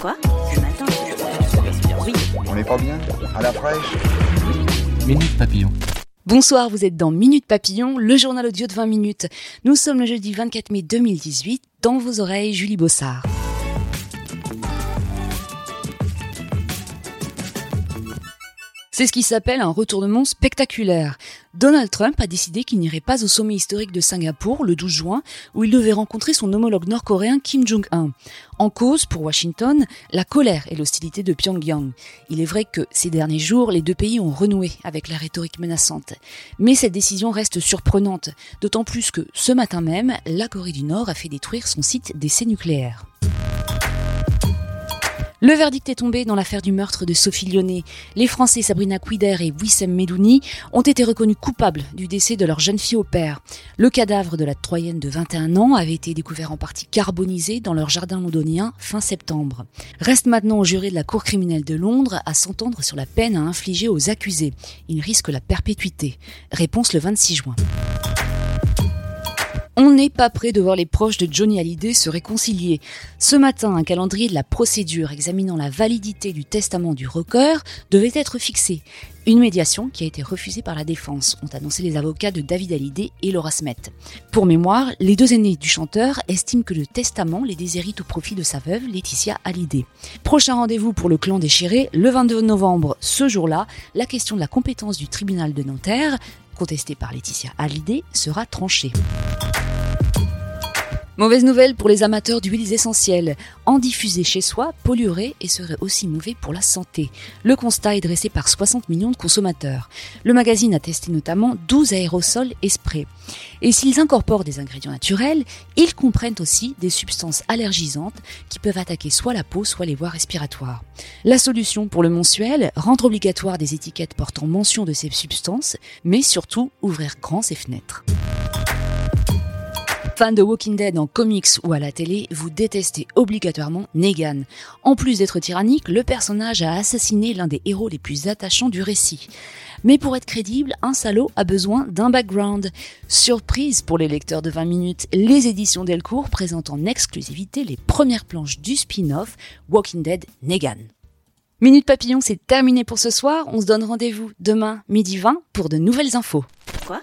Quoi Ce matin Oui. On n'est pas bien À la fraîche Minute Papillon. Bonsoir, vous êtes dans Minute Papillon, le journal audio de 20 minutes. Nous sommes le jeudi 24 mai 2018. Dans vos oreilles, Julie Bossard. C'est ce qui s'appelle un retournement spectaculaire. Donald Trump a décidé qu'il n'irait pas au sommet historique de Singapour le 12 juin, où il devait rencontrer son homologue nord-coréen Kim Jong-un. En cause, pour Washington, la colère et l'hostilité de Pyongyang. Il est vrai que ces derniers jours, les deux pays ont renoué avec la rhétorique menaçante. Mais cette décision reste surprenante, d'autant plus que ce matin même, la Corée du Nord a fait détruire son site d'essai nucléaire. Le verdict est tombé dans l'affaire du meurtre de Sophie Lyonnais. Les Français Sabrina Quider et Wissem Medouni ont été reconnus coupables du décès de leur jeune fille au père. Le cadavre de la Troyenne de 21 ans avait été découvert en partie carbonisé dans leur jardin londonien fin septembre. Reste maintenant au juré de la Cour criminelle de Londres à s'entendre sur la peine à infliger aux accusés. Ils risquent la perpétuité. Réponse le 26 juin. On n'est pas prêt de voir les proches de Johnny Hallyday se réconcilier. Ce matin, un calendrier de la procédure examinant la validité du testament du rocker devait être fixé. Une médiation qui a été refusée par la défense, ont annoncé les avocats de David Hallyday et Laura Smet. Pour mémoire, les deux aînés du chanteur estiment que le testament les déshérite au profit de sa veuve, Laetitia Hallyday. Prochain rendez-vous pour le clan déchiré, le 22 novembre. Ce jour-là, la question de la compétence du tribunal de Nanterre, contestée par Laetitia Hallyday, sera tranchée. Mauvaise nouvelle pour les amateurs d'huiles essentielles. En diffuser chez soi polluerait et serait aussi mauvais pour la santé. Le constat est dressé par 60 millions de consommateurs. Le magazine a testé notamment 12 aérosols et sprays. Et s'ils incorporent des ingrédients naturels, ils comprennent aussi des substances allergisantes qui peuvent attaquer soit la peau, soit les voies respiratoires. La solution pour le mensuel, rendre obligatoire des étiquettes portant mention de ces substances, mais surtout ouvrir grand ses fenêtres. Fan de Walking Dead en comics ou à la télé, vous détestez obligatoirement Negan. En plus d'être tyrannique, le personnage a assassiné l'un des héros les plus attachants du récit. Mais pour être crédible, un salaud a besoin d'un background. Surprise pour les lecteurs de 20 minutes, les éditions Delcourt présentent en exclusivité les premières planches du spin-off Walking Dead Negan. Minute Papillon, c'est terminé pour ce soir. On se donne rendez-vous demain midi 20 pour de nouvelles infos. Quoi?